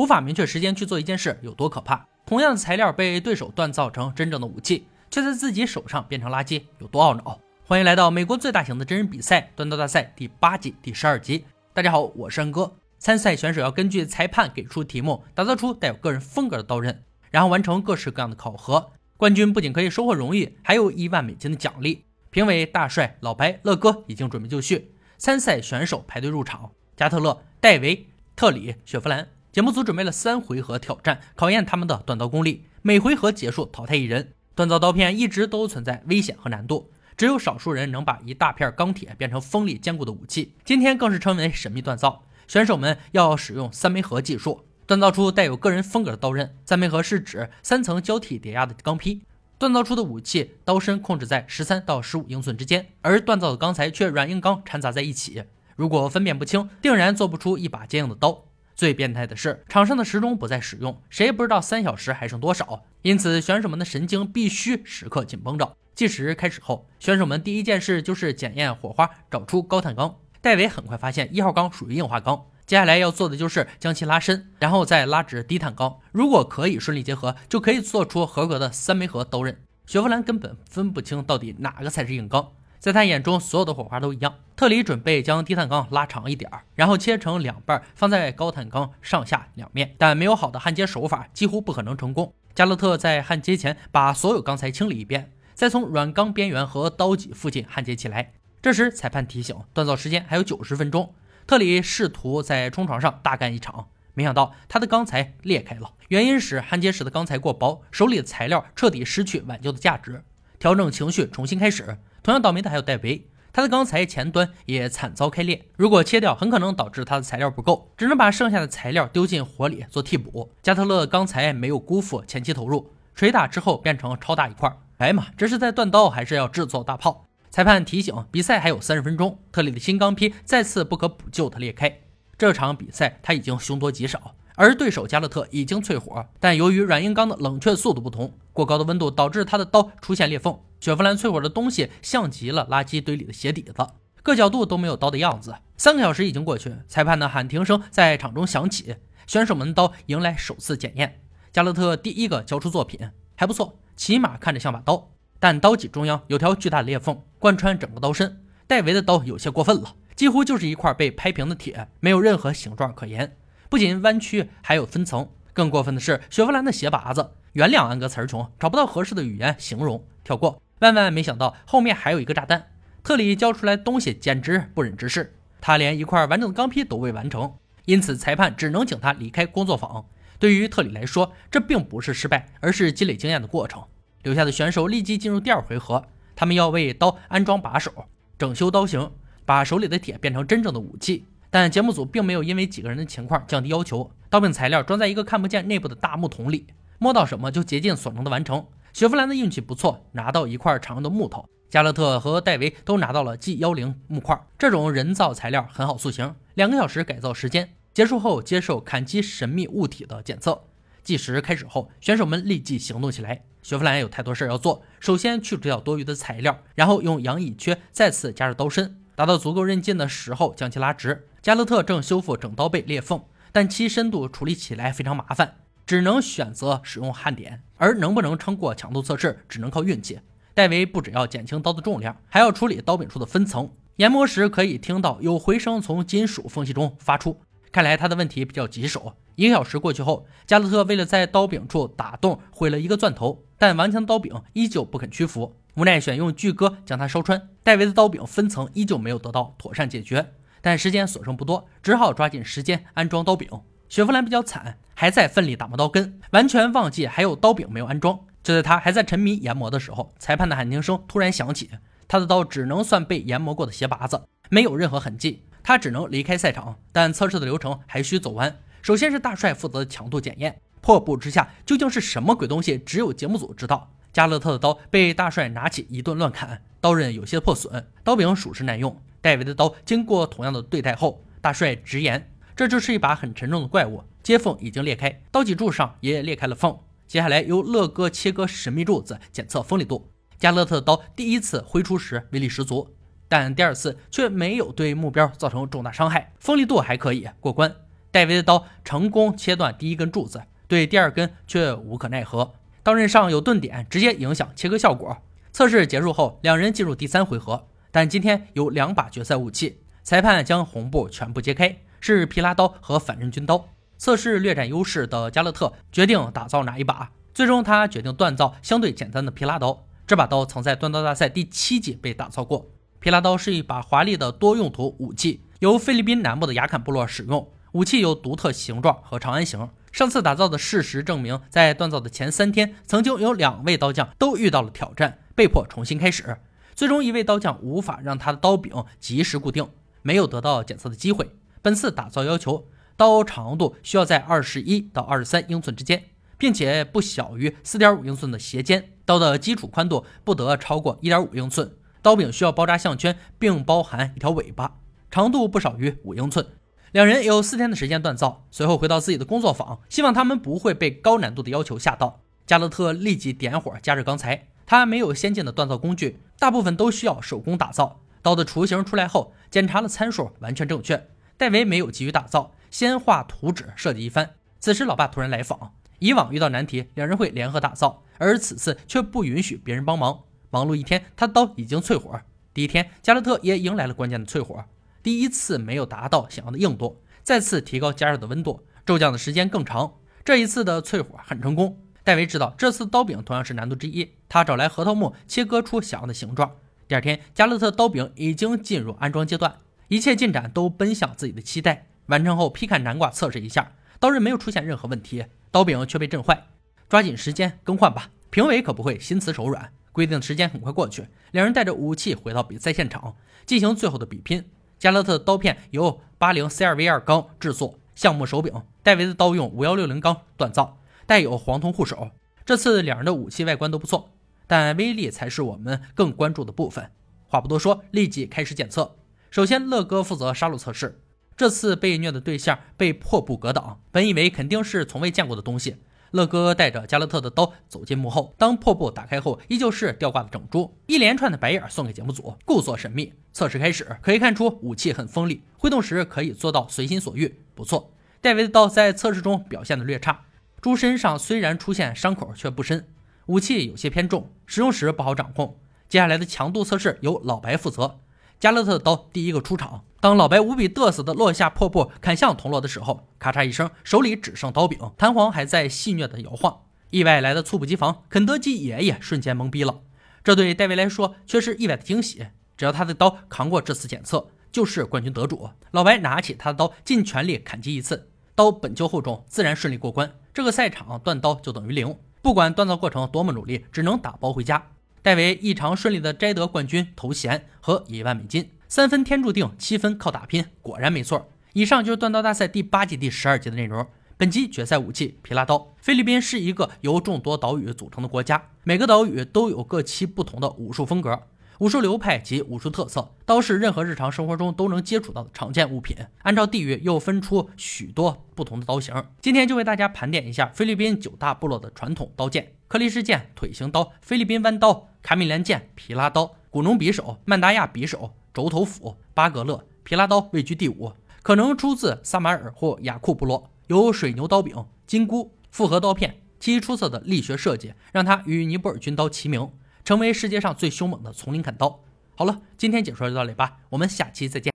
无法明确时间去做一件事有多可怕。同样的材料被对手锻造成真正的武器，却在自己手上变成垃圾，有多懊恼？欢迎来到美国最大型的真人比赛——锻造大赛第八季第十二集。大家好，我是安哥。参赛选手要根据裁判给出题目，打造出带有个人风格的刀刃，然后完成各式各样的考核。冠军不仅可以收获荣誉，还有一万美金的奖励。评委大帅、老白、乐哥已经准备就绪，参赛选手排队入场。加特勒、戴维、特里、雪佛兰。节目组准备了三回合挑战，考验他们的锻造功力。每回合结束淘汰一人。锻造刀片一直都存在危险和难度，只有少数人能把一大片钢铁变成锋利坚固的武器。今天更是称为神秘锻造。选手们要使用三枚核技术锻造出带有个人风格的刀刃。三枚核是指三层交替叠压的钢坯，锻造出的武器刀身控制在十三到十五英寸之间，而锻造的钢材却软硬钢掺杂在一起。如果分辨不清，定然做不出一把坚硬的刀。最变态的是，场上的时钟不再使用，谁也不知道三小时还剩多少，因此选手们的神经必须时刻紧绷着。计时开始后，选手们第一件事就是检验火花，找出高碳钢。戴维很快发现一号钢属于硬化钢，接下来要做的就是将其拉伸，然后再拉直低碳钢。如果可以顺利结合，就可以做出合格的三枚核刀刃。雪佛兰根本分不清到底哪个才是硬钢，在他眼中，所有的火花都一样。特里准备将低碳钢拉长一点儿，然后切成两半，放在高碳钢上下两面，但没有好的焊接手法，几乎不可能成功。加勒特在焊接前把所有钢材清理一遍，再从软钢边缘和刀脊附近焊接起来。这时，裁判提醒，锻造时间还有九十分钟。特里试图在冲床上大干一场，没想到他的钢材裂开了，原因是焊接时的钢材过薄，手里的材料彻底失去挽救的价值。调整情绪，重新开始。同样倒霉的还有戴维，他的钢材前端也惨遭开裂，如果切掉，很可能导致他的材料不够，只能把剩下的材料丢进火里做替补。加特勒钢材没有辜负前期投入，捶打之后变成超大一块。哎妈，这是在锻刀还是要制作大炮？裁判提醒：比赛还有三十分钟。特里的新钢坯再次不可补救地裂开。这场比赛他已经凶多吉少，而对手加勒特已经淬火，但由于软硬钢的冷却速度不同，过高的温度导致他的刀出现裂缝。雪佛兰淬火的东西像极了垃圾堆里的鞋底子，各角度都没有刀的样子。三个小时已经过去，裁判的喊停声在场中响起，选手们的刀迎来首次检验。加勒特第一个交出作品，还不错，起码看着像把刀。但刀脊中央有条巨大的裂缝，贯穿整个刀身。戴维的刀有些过分了，几乎就是一块被拍平的铁，没有任何形状可言。不仅弯曲，还有分层。更过分的是，雪佛兰的鞋拔子。原谅安哥词穷，找不到合适的语言形容，跳过。万万没想到，后面还有一个炸弹。特里交出来东西简直不忍直视，他连一块完整的钢坯都未完成，因此裁判只能请他离开工作坊。对于特里来说，这并不是失败，而是积累经验的过程。留下的选手立即进入第二回合，他们要为刀安装把手，整修刀型，把手里的铁变成真正的武器。但节目组并没有因为几个人的情况降低要求，刀柄材料装在一个看不见内部的大木桶里，摸到什么就竭尽所能的完成。雪佛兰的运气不错，拿到一块长的木头；加勒特和戴维都拿到了 G 幺零木块，这种人造材料很好塑形。两个小时改造时间结束后，接受砍击神秘物体的检测。计时开始后，选手们立即行动起来。雪佛兰有太多事要做，首先去除掉多余的材料，然后用羊乙炔再次加热刀身，达到足够韧劲的时候将其拉直。加勒特正修复整刀背裂缝，但其深度处理起来非常麻烦，只能选择使用焊点，而能不能撑过强度测试，只能靠运气。戴维不只要减轻刀的重量，还要处理刀柄处的分层，研磨时可以听到有回声从金属缝隙中发出。看来他的问题比较棘手。一个小时过去后，加勒特为了在刀柄处打洞，毁了一个钻头，但顽强刀柄依旧不肯屈服，无奈选用锯割将它烧穿。戴维的刀柄分层依旧没有得到妥善解决，但时间所剩不多，只好抓紧时间安装刀柄。雪佛兰比较惨，还在奋力打磨刀根，完全忘记还有刀柄没有安装。就在他还在沉迷研磨的时候，裁判的喊停声突然响起，他的刀只能算被研磨过的鞋拔子，没有任何痕迹。他只能离开赛场，但测试的流程还需走完。首先是大帅负责强度检验，破布之下，究竟是什么鬼东西？只有节目组知道。加勒特的刀被大帅拿起一顿乱砍，刀刃有些破损，刀柄属实难用。戴维的刀经过同样的对待后，大帅直言，这就是一把很沉重的怪物。接缝已经裂开，刀脊柱上也裂开了缝。接下来由乐哥切割神秘柱子，检测锋利度。加勒特的刀第一次挥出时威力十足。但第二次却没有对目标造成重大伤害，锋利度还可以过关。戴维的刀成功切断第一根柱子，对第二根却无可奈何。刀刃上有钝点，直接影响切割效果。测试结束后，两人进入第三回合。但今天有两把决赛武器，裁判将红布全部揭开，是皮拉刀和反刃军刀。测试略占优势的加勒特决定打造哪一把？最终他决定锻造相对简单的皮拉刀。这把刀曾在锻造大赛第七季被打造过。皮拉刀是一把华丽的多用途武器，由菲律宾南部的雅坎部落使用。武器有独特形状和长安形。上次打造的事实证明，在锻造的前三天，曾经有两位刀匠都遇到了挑战，被迫重新开始。最终，一位刀匠无法让他的刀柄及时固定，没有得到检测的机会。本次打造要求，刀长度需要在二十一到二十三英寸之间，并且不小于四点五英寸的斜尖。刀的基础宽度不得超过一点五英寸。刀柄需要包扎项圈，并包含一条尾巴，长度不少于五英寸。两人有四天的时间锻造，随后回到自己的工作坊，希望他们不会被高难度的要求吓到。加勒特立即点火加热钢材，他没有先进的锻造工具，大部分都需要手工打造。刀的雏形出来后，检查了参数，完全正确。戴维没有急于打造，先画图纸设计一番。此时，老爸突然来访。以往遇到难题，两人会联合打造，而此次却不允许别人帮忙。忙碌一天，他刀已经淬火。第一天，加勒特也迎来了关键的淬火。第一次没有达到想要的硬度，再次提高加热的温度，骤降的时间更长。这一次的淬火很成功。戴维知道这次刀柄同样是难度之一，他找来核桃木切割出想要的形状。第二天，加勒特刀柄已经进入安装阶段，一切进展都奔向自己的期待。完成后，劈砍南瓜测试一下，刀刃没有出现任何问题，刀柄却被震坏。抓紧时间更换吧，评委可不会心慈手软。规定的时间很快过去，两人带着武器回到比赛现场，进行最后的比拼。加勒特的刀片由八零 C 二 V 二钢制作，橡木手柄；戴维的刀用五幺六零钢锻造，带有黄铜护手。这次两人的武器外观都不错，但威力才是我们更关注的部分。话不多说，立即开始检测。首先，乐哥负责杀戮测试。这次被虐的对象被破布格挡，本以为肯定是从未见过的东西。乐哥带着加勒特的刀走进幕后，当破布打开后，依旧是吊挂的整猪。一连串的白眼送给节目组，故作神秘。测试开始，可以看出武器很锋利，挥动时可以做到随心所欲，不错。戴维的刀在测试中表现的略差，猪身上虽然出现伤口，却不深。武器有些偏重，使用时不好掌控。接下来的强度测试由老白负责。加勒特的刀第一个出场。当老白无比嘚瑟的落下破布砍向铜锣的时候，咔嚓一声，手里只剩刀柄，弹簧还在戏谑的摇晃。意外来的猝不及防，肯德基爷爷瞬间懵逼了。这对戴维来说却是意外的惊喜。只要他的刀扛过这次检测，就是冠军得主。老白拿起他的刀，尽全力砍击一次，刀本就厚重，自然顺利过关。这个赛场断刀就等于零，不管锻造过程多么努力，只能打包回家。戴维异常顺利地摘得冠军头衔和一万美金，三分天注定，七分靠打拼，果然没错。以上就是锻刀大赛第八季第十二集的内容。本集决赛武器皮拉刀。菲律宾是一个由众多岛屿组成的国家，每个岛屿都有各其不同的武术风格。武术流派及武术特色，刀是任何日常生活中都能接触到的常见物品。按照地域又分出许多不同的刀型。今天就为大家盘点一下菲律宾九大部落的传统刀剑：克里斯剑、腿形刀、菲律宾弯刀、卡米兰剑、皮拉刀、古农匕首、曼达亚匕首、轴头斧、巴格勒。皮拉刀位居第五，可能出自萨马尔或雅库部落，有水牛刀柄、金箍、复合刀片，其出色的力学设计让它与尼泊尔军刀齐名。成为世界上最凶猛的丛林砍刀。好了，今天解说就到这里吧，我们下期再见。